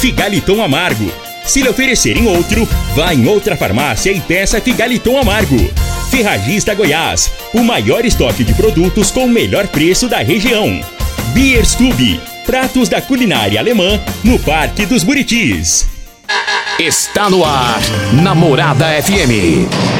Figaliton Amargo. Se lhe oferecerem outro, vá em outra farmácia e peça Figaliton Amargo. Ferragista Goiás, o maior estoque de produtos com o melhor preço da região. Bierstube, pratos da culinária alemã no Parque dos Buritis. Está no ar, Namorada FM.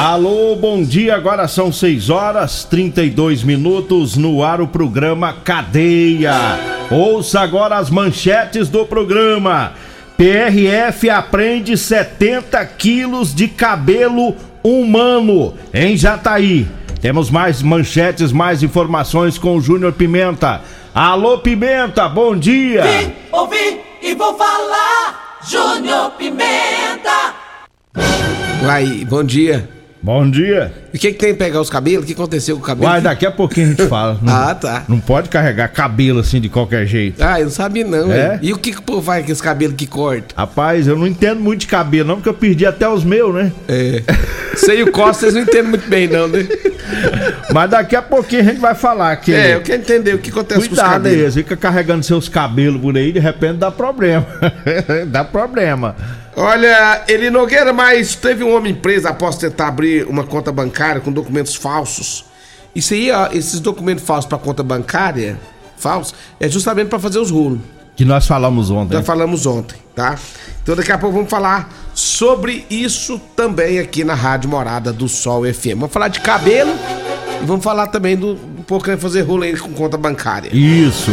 Alô, bom dia. Agora são 6 horas 32 minutos no ar o programa Cadeia. Ouça agora as manchetes do programa. PRF apreende 70 quilos de cabelo humano em Jataí. Temos mais manchetes, mais informações com o Júnior Pimenta. Alô, Pimenta, bom dia. Vim, ouvi e vou falar. Júnior Pimenta. Uai, bom dia. Bom dia. E o que, que tem que pegar os cabelos? O que aconteceu com o cabelo? Vai, daqui a pouquinho a gente fala. Não, Ah, tá. Não pode carregar cabelo assim de qualquer jeito. Ah, eu não sabia não. É? E o que, que o povo faz com esse cabelo que corta? Rapaz, eu não entendo muito de cabelo, não, porque eu perdi até os meus, né? É. Sei o Costa, vocês não entendem muito bem, não, né? Mas daqui a pouquinho a gente vai falar que. É, eu quero entender o que acontece com os Cuidado aí, cabelos. fica carregando seus cabelos por aí, de repente dá problema. dá problema. Olha, Eli Nogueira, mas teve um homem preso após tentar abrir uma conta bancária com documentos falsos. Isso aí, ó, esses documentos falsos para conta bancária, falsos, é justamente para fazer os rolos. Que nós falamos ontem. Já falamos ontem, tá? Então daqui a pouco vamos falar sobre isso também aqui na Rádio Morada do Sol FM. Vamos falar de cabelo e vamos falar também do um pouco de fazer rolo aí com conta bancária. Isso.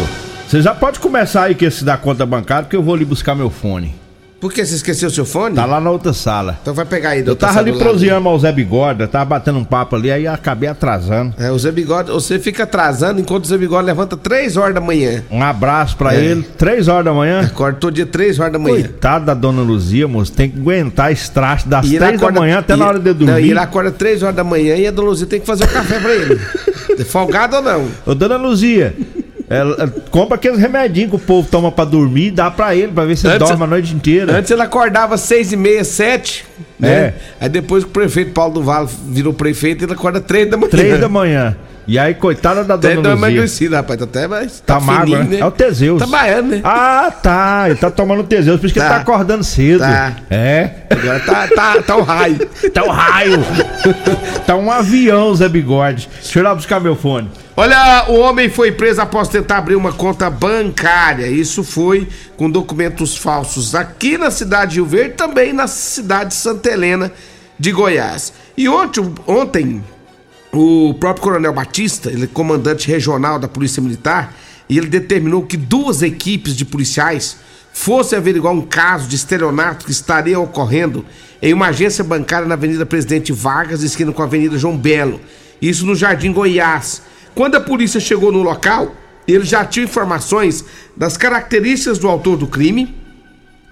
Você já pode começar aí com esse da conta bancária, porque eu vou ali buscar meu fone. Por que você esqueceu o seu fone? Tá lá na outra sala. Então vai pegar aí. Eu tava ali celular. proseando ao Zé Bigode, eu tava batendo um papo ali, aí acabei atrasando. É, o Zé Bigode, você fica atrasando enquanto o Zé Bigode levanta 3 horas da manhã. Um abraço pra É. ele. Três horas da manhã. Acorda todo dia 3 horas da manhã. Coitado da dona Luzia, moço. Tem que aguentar esse traste das E ele três da acorda- manhã até e- na hora de Não, e dormir. ele acorda 3 horas da manhã e a dona Luzia tem que fazer o café pra ele. Folgado ou não? Ô, dona Luzia, ela- ela compra aqueles remedinhos que o povo toma pra dormir dá pra ele, pra ver se ele Antes- dorme a noite inteira. Antes ele acordava seis e meia, sete, né? É. Aí depois que o prefeito Paulo do Vale virou prefeito, ele acorda três da manhã. Três da manhã. E aí, coitada da dona uma Luzia. emagrecida, rapaz. Tá até mais. Tá magro, fininho, né? É o Teseus. Tá baiano, né? Ah, tá. Ele tá tomando Teseus, por isso que ele Tá. tá acordando cedo. Tá. É. Agora tá, tá, tá um raio. Tá um raio. tá um avião, Zé Bigode. Deixa eu ir lá buscar meu fone. Olha, o homem foi preso após tentar abrir uma conta bancária. Isso foi com documentos falsos aqui na cidade de Rio Verde, também na cidade de Santa Helena de Goiás. E ontem, ontem o próprio Coronel Batista, ele é comandante regional da Polícia Militar, e ele determinou que duas equipes de policiais fossem averiguar um caso de estelionato que estaria ocorrendo em uma agência bancária na Avenida Presidente Vargas, esquina com a Avenida João Belo. Isso no Jardim Goiás. Quando a polícia chegou no local, eles já tinham informações das características do autor do crime,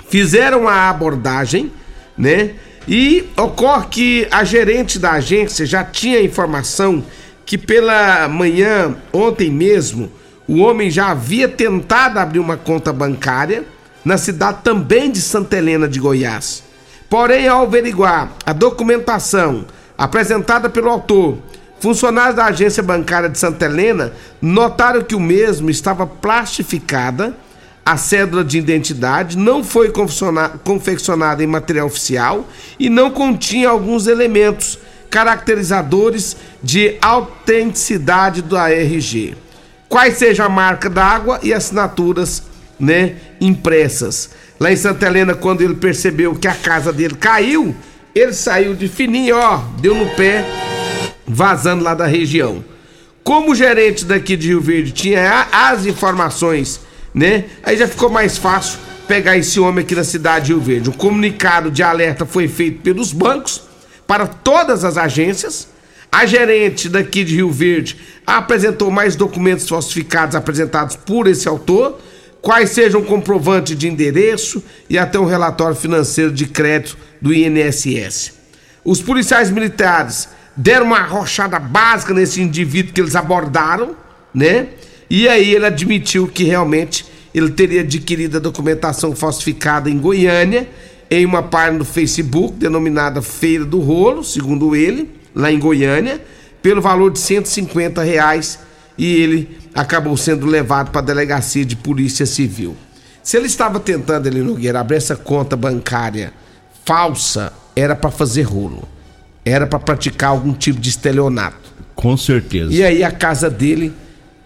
fizeram a abordagem, né? E ocorre que a gerente da agência já tinha informação que pela manhã, ontem mesmo, o homem já havia tentado abrir uma conta bancária na cidade também de Santa Helena de Goiás. Porém, ao averiguar a documentação apresentada pelo autor, funcionários da agência bancária de Santa Helena notaram que o mesmo estava plastificada a cédula de identidade não foi confecciona- confeccionada em material oficial e não continha alguns elementos caracterizadores de autenticidade da RG. Quais seja a marca da água e assinaturas, né, impressas. Lá em Santa Helena, quando ele percebeu que a casa dele caiu, ele saiu de fininho, ó, deu no pé, vazando lá da região. Como o gerente daqui de Rio Verde tinha as informações, né? Aí já ficou mais fácil pegar esse homem aqui na cidade de Rio Verde. Um comunicado de alerta foi feito pelos bancos para todas as agências. A gerente daqui de Rio Verde apresentou mais documentos falsificados apresentados por esse autor, quais sejam comprovante de endereço e até um relatório financeiro de crédito do INSS. Os policiais militares deram uma arrochada básica nesse indivíduo que eles abordaram, né? E aí ele admitiu que realmente ele teria adquirido a documentação falsificada em Goiânia, em uma página do Facebook denominada Feira do Rolo, segundo ele, lá em Goiânia, pelo valor de 150 reais e ele acabou sendo levado para a delegacia de polícia civil. Se ele estava tentando, ele Nogueira, abrir essa conta bancária falsa, era para fazer rolo. Era para praticar algum tipo de estelionato. Com certeza. E aí a casa dele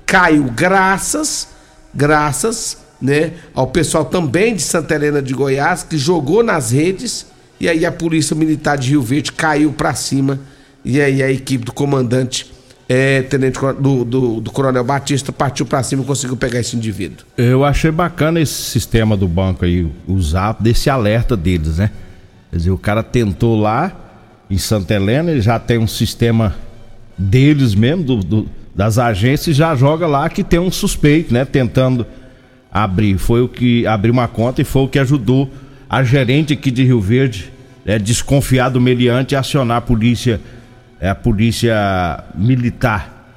caiu graças graças né, ao pessoal também de Santa Helena de Goiás, que jogou nas redes, e aí a Polícia Militar de Rio Verde caiu para cima, e aí a equipe do comandante, é, tenente do, do, do Coronel Batista, partiu para cima e conseguiu pegar esse indivíduo. Eu achei bacana esse sistema do banco aí, usar desse alerta deles, né? Quer dizer, o cara tentou lá em Santa Helena, ele já tem um sistema deles mesmo, do, do das agências já joga lá que tem um suspeito, né? Tentando abrir. Foi o que abriu uma conta e foi o que ajudou a gerente aqui de Rio Verde, é, desconfiar do meliante, a acionar a polícia, é, a polícia militar.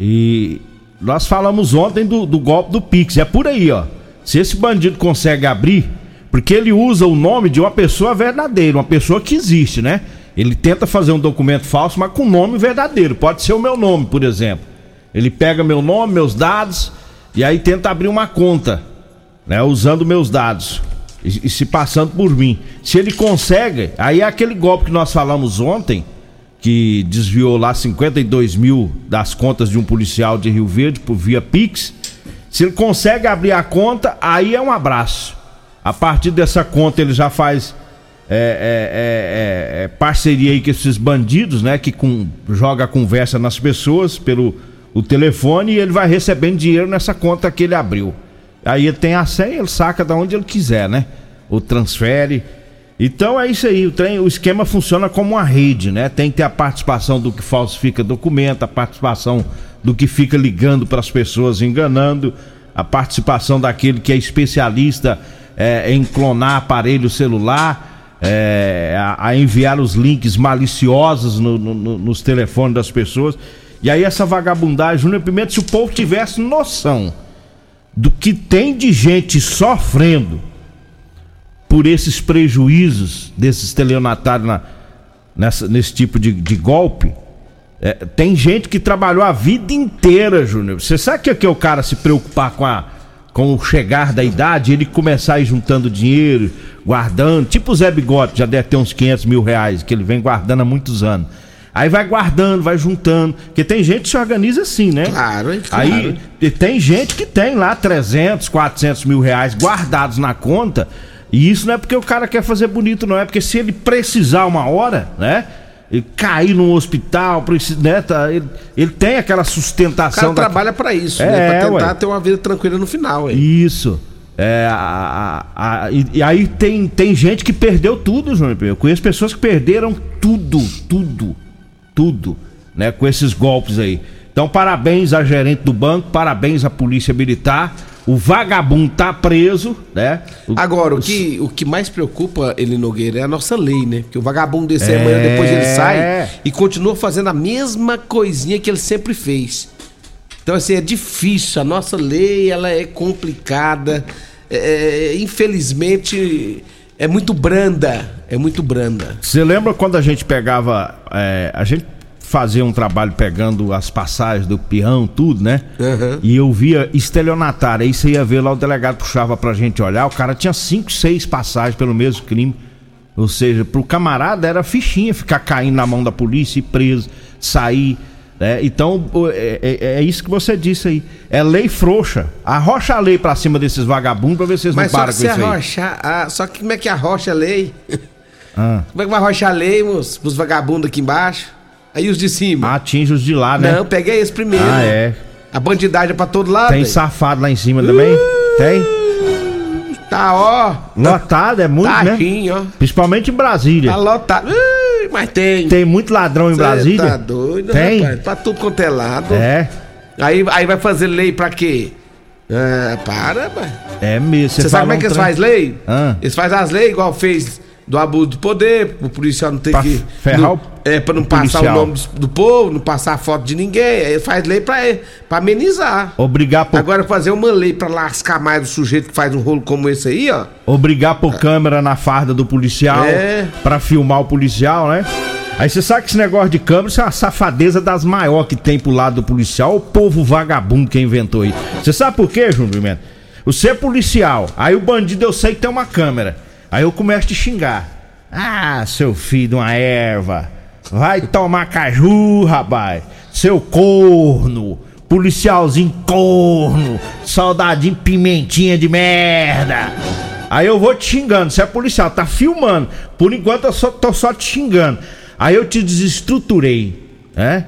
E nós falamos ontem do, do golpe do Pix. É por aí, ó. Se esse bandido consegue abrir, porque ele usa o nome de uma pessoa verdadeira, uma pessoa que existe, né? Ele tenta fazer um documento falso, mas com nome verdadeiro. Pode ser o meu nome, por exemplo. Ele pega meu nome, meus dados e aí tenta abrir uma conta, né, usando meus dados e, e, se passando por mim. Se ele consegue, aí é aquele golpe que nós falamos ontem, que desviou lá 52 mil das contas de um policial de Rio Verde por via Pix. Se ele consegue abrir a conta, aí é um abraço. A partir dessa conta ele já faz é, é, é, é parceria aí com esses bandidos, né? Que com, joga a conversa nas pessoas pelo o telefone e ele vai recebendo dinheiro nessa conta que ele abriu. Aí ele tem a senha, ele saca da onde ele quiser, né? Ou transfere. Então é isso aí, o, trem, o esquema funciona como uma rede, né? Tem que ter a participação do que falsifica documento, a participação do que fica ligando para as pessoas enganando, a participação daquele que é especialista é, em clonar aparelho celular, é, a, a, enviar os links maliciosos no, no, nos telefones das pessoas. E aí essa vagabundagem, Júnior Pimenta, se o povo tivesse noção do que tem de gente sofrendo por esses prejuízos desses estelionatários na, nessa, nesse tipo de, de golpe, é, tem gente que trabalhou a vida inteira, Júnior. Você sabe que é que o cara se preocupar com a com o chegar da idade, ele começar a ir juntando dinheiro, guardando, tipo o Zé Bigode, já deve ter uns 500 mil reais, que ele vem guardando há muitos anos. Aí vai guardando, vai juntando. Porque tem gente que se organiza assim, né? Claro, é claro. Aí tem gente que tem lá 300, 400 mil reais guardados na conta. E isso não é porque o cara quer fazer bonito, não. É porque se ele precisar uma hora, né? Ele cair num hospital, né, tá, ele, ele tem aquela sustentação. O cara da... trabalha para isso, é, né? Pra tentar ué. ter uma vida tranquila no final. Hein? Isso. É, a, a, a, e, e, aí tem, tem gente que perdeu tudo, João. Eu conheço pessoas que perderam tudo, tudo tudo, né, com esses golpes aí. Então, parabéns à gerente do banco, parabéns à polícia militar. O vagabundo tá preso, né? O, Agora, o que, o que mais preocupa ele Nogueira é a nossa lei, né? Que o vagabundo desse é... amanhã depois ele sai e continua fazendo a mesma coisinha que ele sempre fez. Então, assim, é difícil. A nossa lei, ela é complicada. É, é infelizmente, é muito branda. É muito branda. Você lembra quando a gente pegava. É, a gente fazia um trabalho pegando as passagens do peão, tudo, né? Uhum. E eu via estelionatário. Aí você ia ver lá, o delegado puxava pra gente olhar. O cara tinha cinco, seis passagens pelo mesmo crime. Ou seja, pro camarada era fichinha ficar caindo na mão da polícia e preso, sair. É, então, é, é, é, isso que você disse aí. É lei frouxa. Arrocha a lei pra cima desses vagabundos pra ver se eles Mas não param com isso arrocha, ah, só que como é que arrocha a lei? Ah. Como é que vai arrochar a lei, moço, pros vagabundos aqui embaixo? Aí os de cima. Atinge os de lá, né? Não, peguei esse primeiro. Ah, é. A bandidagem é pra todo lado. Tem hein? safado lá em cima também? Tem? Tá, ó. Lotado, é muito, Tá né? ó. Principalmente em Brasília. Tá lotado. Ih, mas tem. Tem muito ladrão em Cê Brasília? Tá doido, Tem? rapaz. Pra tudo quanto é lado. É, Aí, aí vai fazer lei pra quê? Ah, para, rapaz. é mesmo. Você sabe como é que eles fazem lei? Ah. Eles fazem as leis igual fez do abuso do poder, o policial não tem Pra que. ferrar não- o- É, pra não o passar policial. o nome do, do povo, não passar a foto de ninguém. Aí faz lei pra, pra amenizar. Obrigar por, Agora fazer uma lei pra lascar mais o sujeito que faz um rolo como esse aí, ó. obrigar por câmera na farda do policial É. pra filmar o policial, né? Aí você sabe que esse negócio de câmera isso é uma safadeza das maiores que tem pro lado do policial, o povo vagabundo que inventou isso. Você sabe por quê, Júnior Pimenta? Você é policial, aí o bandido eu sei que tem uma câmera. Aí eu começo a te xingar. Ah, seu filho de uma erva. Vai tomar caju, rapaz. Seu corno. Policialzinho corno. Soldadinho pimentinha de merda. Aí eu vou te xingando. Você é policial, tá filmando. Por enquanto eu só, tô só te xingando. Aí eu te desestruturei. Né?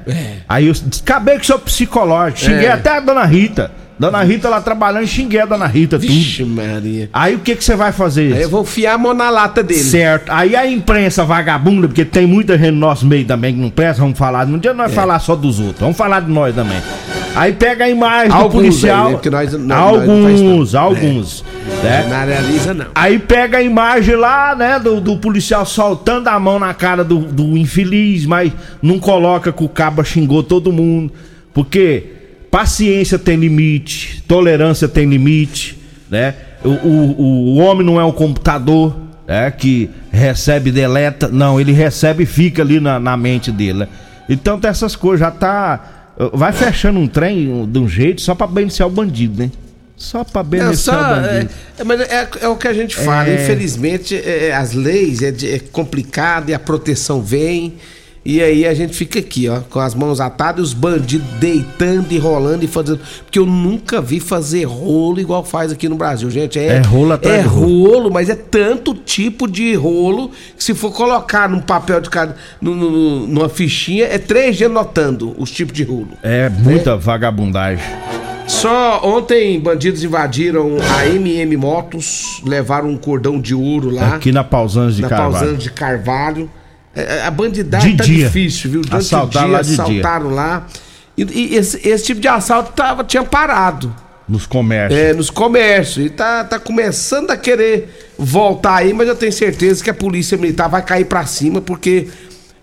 Aí eu acabei com o seu psicológico. Xinguei É. até a dona Rita. Dona Rita lá trabalhando, xinguei a dona Rita, tudo. Vixe, Maria. Aí o que que você vai fazer? Aí eu vou fiar a mão na lata dele. Certo. Aí a imprensa vagabunda, porque tem muita gente no nosso meio também que não presta, vamos falar. Não dia É. nós falar só dos outros, vamos falar de nós também. Aí pega a imagem Alguns do policial. aí, né? Nós- nós- nós alguns, tanto. alguns. né? Não realiza, não. Aí pega a imagem lá, né, do, do policial soltando a mão na cara do, do infeliz, mas não coloca que o cabo xingou todo mundo. Porque paciência tem limite, tolerância tem limite, né? O, o, o homem não é um computador, né, que recebe e deleta. Não, ele recebe e fica ali na, na mente dele. né? Então tem essas coisas, já tá. Vai fechando um trem de um jeito só pra beneficiar o bandido, né? Só pra beneficiar só, o é, bandido. é, mas é, é o que a gente fala. É. Infelizmente, é, é, as leis é, é complicado e a proteção vem. E aí a gente fica aqui, ó, com as mãos atadas e os bandidos deitando e rolando e fazendo. Porque eu nunca vi fazer rolo igual faz aqui no Brasil, gente. É, É rolo atrás É rolo. rolo, mas é tanto tipo de rolo que se for colocar num papel de cada. num- num- numa fichinha, é três dias anotando os tipos de rolo. É muita vagabundagem. Só ontem bandidos invadiram a MM Motos, levaram um cordão de ouro lá Aqui na Pausanes de na Carvalho. Pausando de Carvalho. É, é, A bandidagem tá dia. difícil, viu? Durante Assaltaram o dia, lá de dia. assaltaram lá. E, e esse, esse tipo de assalto tava, tinha parado Nos comércios. é, nos comércios. E tá, tá começando a querer voltar aí, mas eu tenho certeza que a polícia militar vai cair pra cima, porque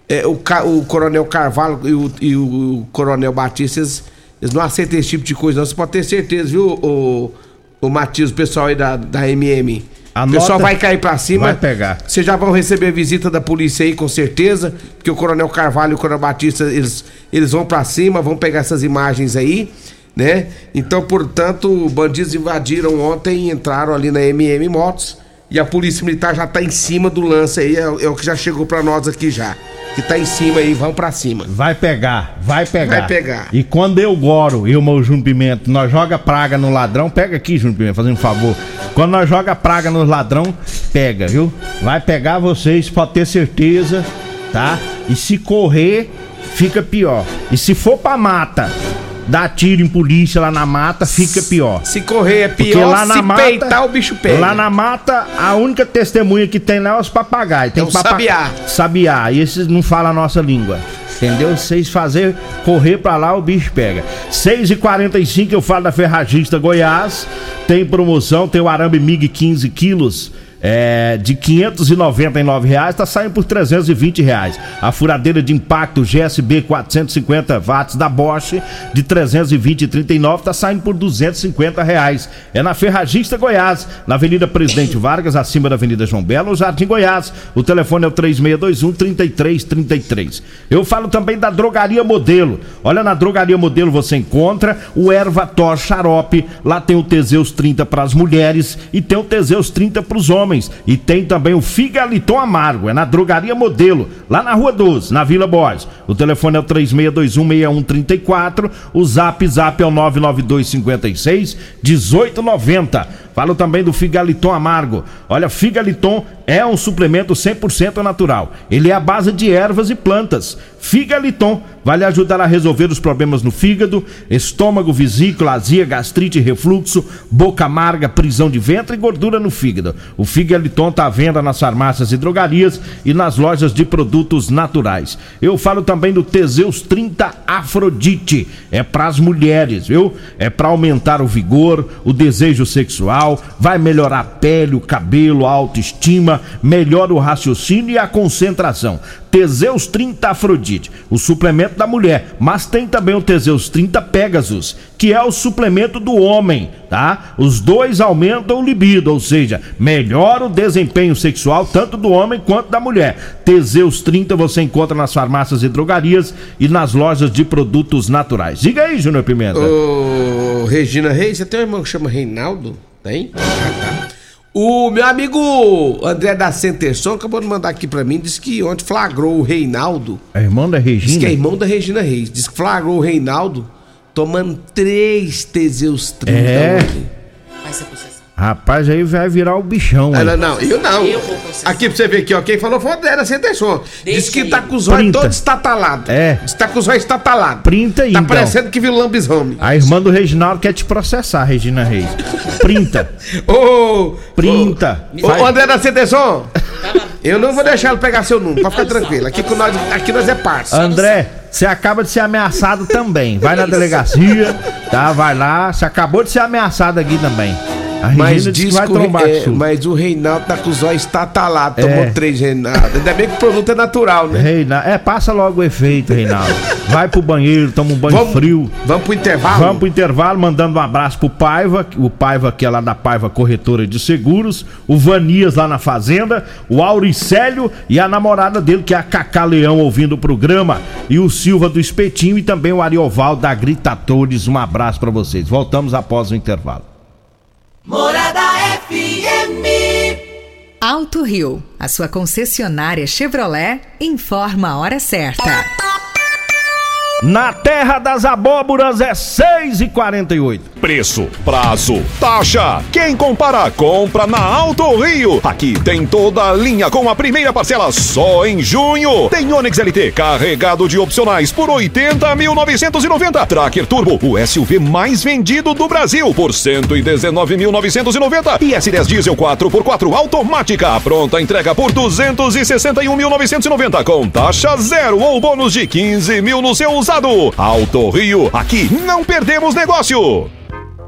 é, o, o Coronel Carvalho e o, e o Coronel Batista, eles, eles não aceitam esse tipo de coisa, não. Você pode ter certeza, viu, o, o Matias, o pessoal aí da, da MM. Anota- o pessoal vai cair pra cima. Vai pegar. Vocês já vão receber a visita da polícia aí, com certeza. Porque o Coronel Carvalho e o Coronel Batista, eles, eles vão pra cima, vão pegar essas imagens aí, né? Então, portanto, bandidos invadiram ontem e entraram ali na MM Motos. E a polícia militar já tá em cima do lance aí, é, é o que já chegou pra nós aqui já. Que tá em cima aí, vão pra cima. Vai pegar, vai pegar. Vai pegar. E quando eu goro, eu, meu Júnior Pimenta, nós joga praga no ladrão, pega aqui, Júnior Pimenta, fazendo um favor. Quando nós joga praga no ladrão, pega, viu? Vai pegar vocês, pode ter certeza, tá? E se correr, fica pior. E se for pra mata, dar tiro em polícia lá na mata, fica pior. Se correr é Porque pior, lá na se mata, peitar o bicho pega. Lá na mata, a única testemunha que tem lá é os papagaios. Tem É o sabiá. Sabiá. E esses não falam a nossa língua. Entendeu? Vocês fazer correr pra lá, o bicho pega. 6h45 eu falo da Ferragista Goiás. Tem promoção, tem o arame MIG 15 quilos. É, de 599 reais tá saindo por 320 reais. A furadeira de impacto GSB 450 watts da Bosch de 320 e 39 tá saindo por 250 reais. É na Ferragista Goiás, na Avenida Presidente Vargas, acima da Avenida João Belo, Jardim Goiás. O telefone é o 3621 3333. Eu falo também da Drogaria Modelo. Olha na Drogaria Modelo você encontra o Ervator Xarope. Lá tem o Teseus 30 para as mulheres e tem o Teseus 30 para os homens. E tem também o Figaliton Amargo. É na Drogaria Modelo, lá na Rua 12, na Vila Borges. O telefone é o 36216134. O Zap Zap é o 99256 1890. Falo também do Figaliton Amargo. Olha, Figaliton é um suplemento 100% natural. Ele é a base de ervas e plantas. Figaliton vai lhe ajudar a resolver os problemas no fígado, estômago, vesícula, azia, gastrite, refluxo, boca amarga, prisão de ventre e gordura no fígado. O Figaliton está à venda nas farmácias e drogarias e nas lojas de produtos naturais. Eu falo também do Teseus 30 Afrodite. É para as mulheres, viu? É para aumentar o vigor, o desejo sexual, vai melhorar a pele, o cabelo, a autoestima, melhora o raciocínio e a concentração. Teseus 30 Afrodite, o suplemento da mulher, mas tem também o Teseus 30 Pegasus, que é o suplemento do homem, tá? Os dois aumentam o libido, ou seja, melhora o desempenho sexual tanto do homem quanto da mulher. Teseus 30 você encontra nas farmácias e drogarias e nas lojas de produtos naturais. Diga aí, Júnior Pimenta. Ô, Regina Reis, você tem um irmão que chama Reinaldo? Tem? Ah, tá. O meu amigo André da Centerson acabou de mandar aqui pra mim, disse que ontem flagrou o Reinaldo. É irmão da Regina? Diz que é irmão da Regina Reis. Diz que flagrou o Reinaldo tomando três Teseus 30 É. ontem. Vai ser. Rapaz, aí vai virar o bichão. Ela, não, eu não. Eu. Aqui pra você ver aqui, ó. Quem falou foi o André da Centerson. Deixa Diz que aí. tá com os olhos todos estatalados. É. Diz que tá com os olhos estatalados. Printa aí, Tá então. parecendo que viu lambisrome. A irmã do Reginaldo quer te processar, Regina Reis. Printa. Ô, Printa. Ô, ô, André da Centerson. Eu não vou deixar ele pegar seu número, pode ficar tranquilo. Aqui, com nós, aqui nós é parça. André, você acaba de ser ameaçado também. Vai na delegacia, tá? Vai lá. Você acabou de ser ameaçado aqui também. A Regina Mas diz vai trombar é, com isso. mas o Reinaldo tá com os olhos estatalados, É. tomou três Reinaldo. Ainda bem que o produto é natural, né? Reinaldo, é, passa logo o efeito, Reinaldo. Vai pro banheiro, toma um banho frio. Vamos pro intervalo? Vamos pro intervalo, mandando um abraço pro Paiva, o Paiva que é lá da Paiva Corretora de Seguros, o Vanias lá na Fazenda, o Auricélio e a namorada dele, que é a Cacá Leão, ouvindo o programa, e o Silva do Espetinho e também o Arioval da Gritatores. Um abraço pra vocês. Voltamos após o intervalo. Morada FM. Alto Rio, a sua concessionária Chevrolet, informa a hora certa. Na terra das abóboras é 6 e 48 Preço, prazo, taxa. Quem compara, compra na Alto Rio. Aqui tem toda a linha com a primeira parcela só em junho. Tem Onix LT carregado de opcionais por 80.990. Tracker Turbo, o SUV mais vendido do Brasil por 119.990. E S10 Diesel 4x4 automática, pronta entrega por 261.990 com taxa zero ou bônus de 15 mil no seu usado. Alto Rio, aqui não perdemos negócio.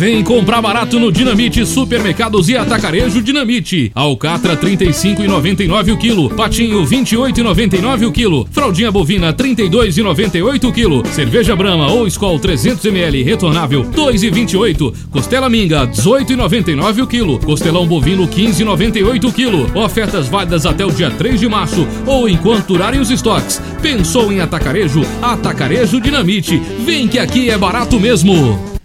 Vem comprar barato no Dinamite Supermercados e Atacarejo Dinamite. Alcatra 35,99 o quilo, patinho 28,99 o quilo, fraldinha bovina 32,98 o quilo, cerveja Brahma ou Skol 300 ml retornável 2,28, costela minga 18,99 o quilo, costelão bovino 15,98 o quilo. Ofertas válidas até o dia 3 de março ou enquanto durarem os estoques. Pensou em atacarejo? Atacarejo Dinamite. Vem que aqui é barato mesmo.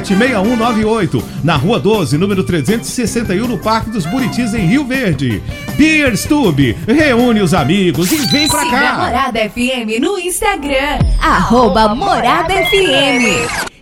6198 na Rua 12, número 361 no Parque dos Buritis em Rio Verde. Beer Stube, reúne os amigos e vem pra Siga cá. Morada FM no Instagram, arroba Morada FM.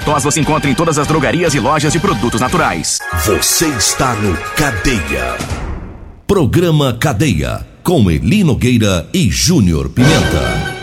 tos você encontra em todas as drogarias e lojas de produtos naturais. Você está no Cadeia. Programa Cadeia. Com Eli Nogueira e Júnior Pimenta.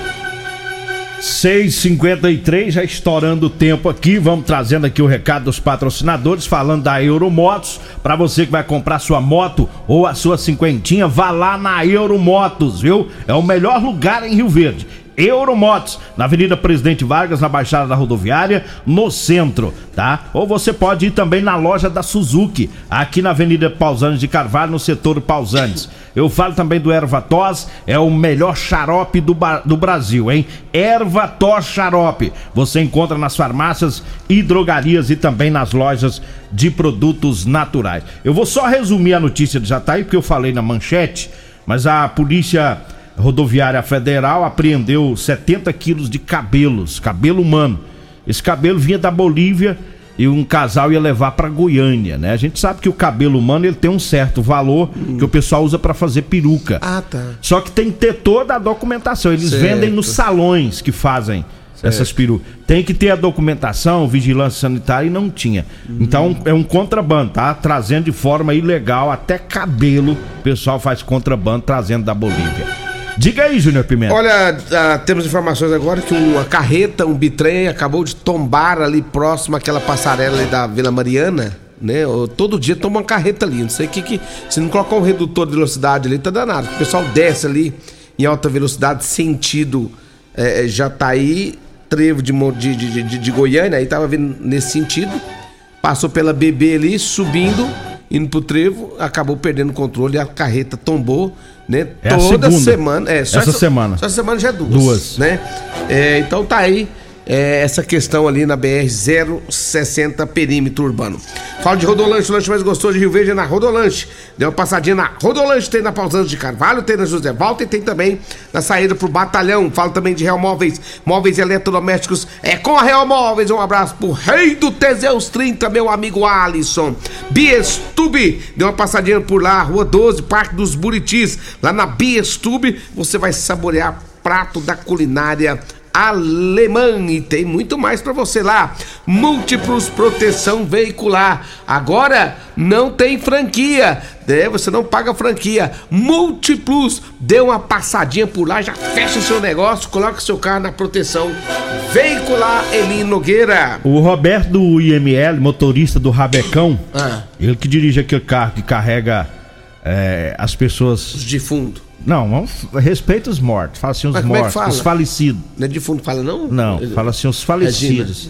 6:53 já estourando o tempo aqui, vamos trazendo aqui o recado dos patrocinadores, falando da Euromotos. Para você que vai comprar sua moto ou a sua cinquentinha, vá lá na Euromotos, viu? É o melhor lugar em Rio Verde. Euromotos, na Avenida Presidente Vargas, na Baixada da Rodoviária, no centro, tá? Ou você pode ir também na loja da Suzuki, aqui na Avenida Pausanes de Carvalho, no setor Pausanes. Eu falo também do Ervatos, é o melhor xarope do, do Brasil, hein? Ervatos Xarope. Você encontra nas farmácias e drogarias e também nas lojas de produtos naturais. Eu vou só resumir a notícia de Jataí, porque eu falei na manchete, mas a polícia rodoviária federal apreendeu 70 quilos de cabelos, cabelo humano. Esse cabelo vinha da Bolívia e um casal ia levar para Goiânia, né? A gente sabe que o cabelo humano ele tem um certo valor hum. que o pessoal usa para fazer peruca. Ah, tá. Só que tem que ter toda a documentação. Eles certo. vendem nos salões que fazem certo. essas perucas. Tem que ter a documentação, vigilância sanitária e não tinha. Hum. Então é um contrabando, tá? Trazendo de forma ilegal até cabelo. O pessoal faz contrabando trazendo da Bolívia. Diga aí, Júnior Pimenta. Olha, uh, temos informações agora que uma carreta, um bitrem, acabou de tombar ali próximo àquela passarela ali da Vila Mariana. Né? Todo dia toma uma carreta ali. Não sei o que que. Se não colocar um redutor de velocidade ali, tá danado. O pessoal desce ali em alta velocidade, sentido é, Jataí, trevo de, de, de, de, de Goiânia, aí tava vindo nesse sentido. Passou pela BB ali, subindo, indo pro trevo, acabou perdendo o controle, a carreta tombou né? É Toda semana. É, só essa, essa, semana. Só essa semana já é duas. Duas. Né? É, então tá aí é, essa questão ali na BR 060 perímetro urbano. Fala de Rodolanche, o lanche mais gostoso de Rio Verde é na Rodolanche. Deu uma passadinha na Rodolanche, tem na Pausante de Carvalho, tem na José Valta e tem também na saída pro Batalhão. Fala também de Real Móveis, móveis eletrodomésticos. É com a Real Móveis. Um abraço pro rei do Teseus 30, meu amigo Alisson. Biestube, deu uma passadinha por lá, Rua 12, Parque dos Buritis. Lá na Biestube, você vai saborear prato da culinária alemã e tem muito mais para você lá. Múltiplos proteção veicular. Agora não tem franquia. É, você não paga franquia. Múltiplos, dê uma passadinha por lá, já fecha o seu negócio, coloca seu carro na proteção veicular Eli Nogueira. O Roberto do IML, motorista do Rabecão, ah. ele que dirige aquele carro que carrega é, as pessoas. Os defuntos. Não, vamos, respeita os mortos. Fala assim, os Mas mortos, é os falecidos. Não é defunto fala, não? Não, fala assim, os falecidos.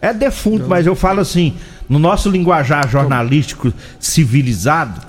É defunto, mas eu falo assim, no nosso linguajar jornalístico civilizado,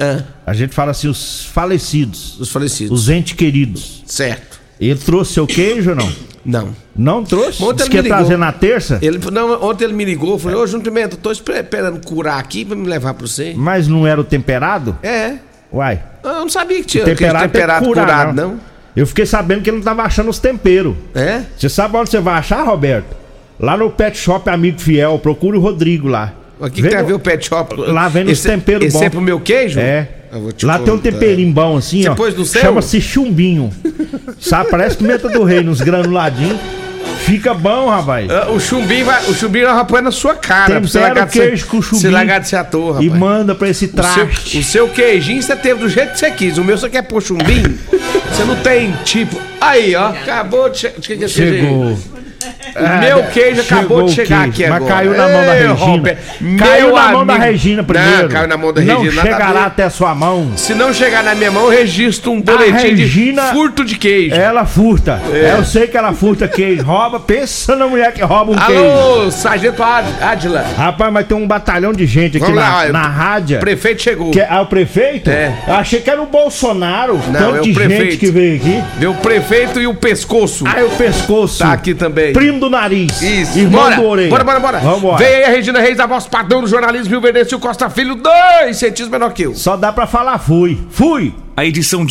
a gente fala assim, os falecidos. Os falecidos. Os entes queridos. Certo. Ele trouxe seu queijo ou não? Não. Não trouxe? Ontem ele que ia trazer na terça? Ele, não, ontem ele me ligou, falou, ô Júnior Pimenta, tô esperando curar aqui pra me levar pra você. Mas não era o temperado? É. Uai. Eu não sabia que tinha temperado, temperado curar, curado, não. Eu fiquei sabendo que ele não tava achando os temperos. É? Você sabe onde você vai achar, Roberto? Lá no Pet Shop Amigo Fiel, procure o Rodrigo lá. O que, que tem a ver o pet shop? Lá os Esse- temperos esse bons. é pro meu queijo? É. Lá tem um contar. temperinho bom assim, Você ó. Chama-se chumbinho. Sabe, parece pimenta do rei, nos granuladinhos. Fica bom, rapaz. Ah, O chumbinho vai, o chumbinho nós põe na sua cara. pra você Tempera o queijo com chumbinho. Você largar de ser ator, rapaz. E manda pra esse O seu, traste. o seu queijinho você teve do jeito que você quis. O meu você quer pôr chumbinho? você não tem tipo. Aí, ó. Acabou de chegar. Chegou. O meu queijo acabou de chegar queijo, aqui mas agora. caiu na mão da Ei, Regina. Robert, Caiu na mão da amigo. Regina primeiro. Não, caiu na mão da Não Regina. a chegará até a sua mão. Se não chegar na minha mão, eu registro um boletim Regina- de furto de queijo. Ela furta. É. Eu sei que ela furta queijo. Rouba. Pensa na mulher que rouba um queijo. Alô, Sargento Ad- Adila. Rapaz, mas tem um batalhão de gente aqui Vamos na, lá, na rádio. O prefeito chegou. Que, ah, o prefeito? É. Eu achei que era o Bolsonaro. Não, Tanto é o de prefeito. gente que veio aqui. Deu o prefeito e o pescoço. Ah, é o pescoço. Tá aqui também. Primo do nariz. Isso. Irmão bora. do orelha. Bora, bora, bora. Vambora. Vem aí a Regina Reis, a voz padrão do jornalismo Rio Verde, e o Costa Filho, dois centímetros menor que eu. Só dá pra falar fui. Fui. A edição de